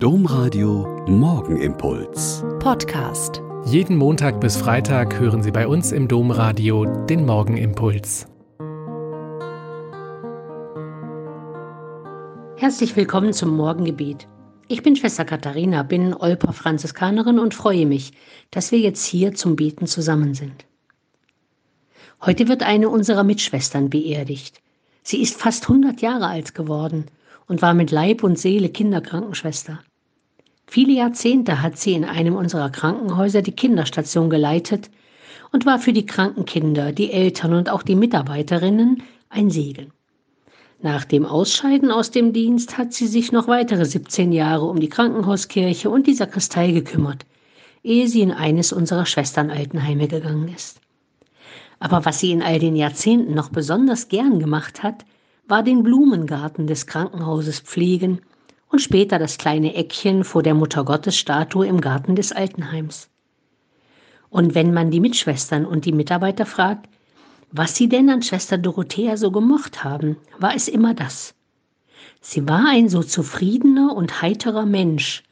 Domradio Morgenimpuls. Podcast. Jeden Montag bis Freitag hören Sie bei uns im Domradio den Morgenimpuls. Herzlich willkommen zum Morgengebet. Ich bin Schwester Katharina, bin Olper Franziskanerin und freue mich, dass wir jetzt hier zum Beten zusammen sind. Heute wird eine unserer Mitschwestern beerdigt. Sie ist fast 100 Jahre alt geworden und war mit Leib und Seele Kinderkrankenschwester. Viele Jahrzehnte hat sie in einem unserer Krankenhäuser die Kinderstation geleitet und war für die kranken Kinder, die Eltern und auch die Mitarbeiterinnen ein Segen. Nach dem Ausscheiden aus dem Dienst hat sie sich noch weitere 17 Jahre um die Krankenhauskirche und die Sakristei gekümmert, ehe sie in eines unserer Schwesternaltenheime gegangen ist. Aber was sie in all den Jahrzehnten noch besonders gern gemacht hat, war den Blumengarten des Krankenhauses pflegen und später das kleine Eckchen vor der Muttergottesstatue im Garten des Altenheims. Und wenn man die Mitschwestern und die Mitarbeiter fragt, was sie denn an Schwester Dorothea so gemocht haben, war es immer das. Sie war ein so zufriedener und heiterer Mensch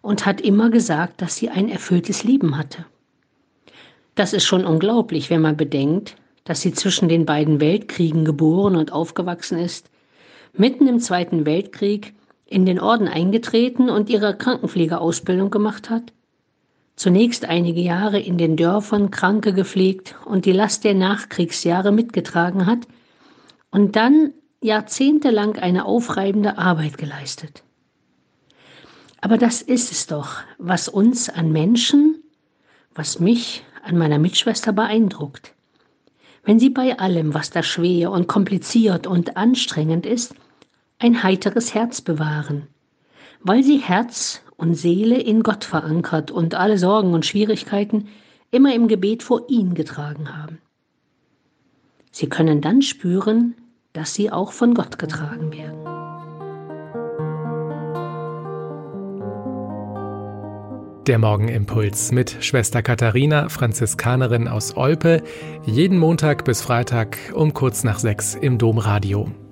und hat immer gesagt, dass sie ein erfülltes Leben hatte. Das ist schon unglaublich, wenn man bedenkt, dass sie zwischen den beiden Weltkriegen geboren und aufgewachsen ist, mitten im Zweiten Weltkrieg in den Orden eingetreten und ihre Krankenpflegeausbildung gemacht hat, zunächst einige Jahre in den Dörfern Kranke gepflegt und die Last der Nachkriegsjahre mitgetragen hat und dann jahrzehntelang eine aufreibende Arbeit geleistet. Aber das ist es doch, was uns an Menschen, was mich an meiner Mitschwester beeindruckt. Wenn sie bei allem, was da schwer und kompliziert und anstrengend ist, ein heiteres Herz bewahren, weil sie Herz und Seele in Gott verankert und alle Sorgen und Schwierigkeiten immer im Gebet vor ihn getragen haben. Sie können dann spüren, dass sie auch von Gott getragen werden. Der Morgenimpuls mit Schwester Katharina, Franziskanerin aus Olpe, jeden Montag bis Freitag um kurz nach sechs im Domradio.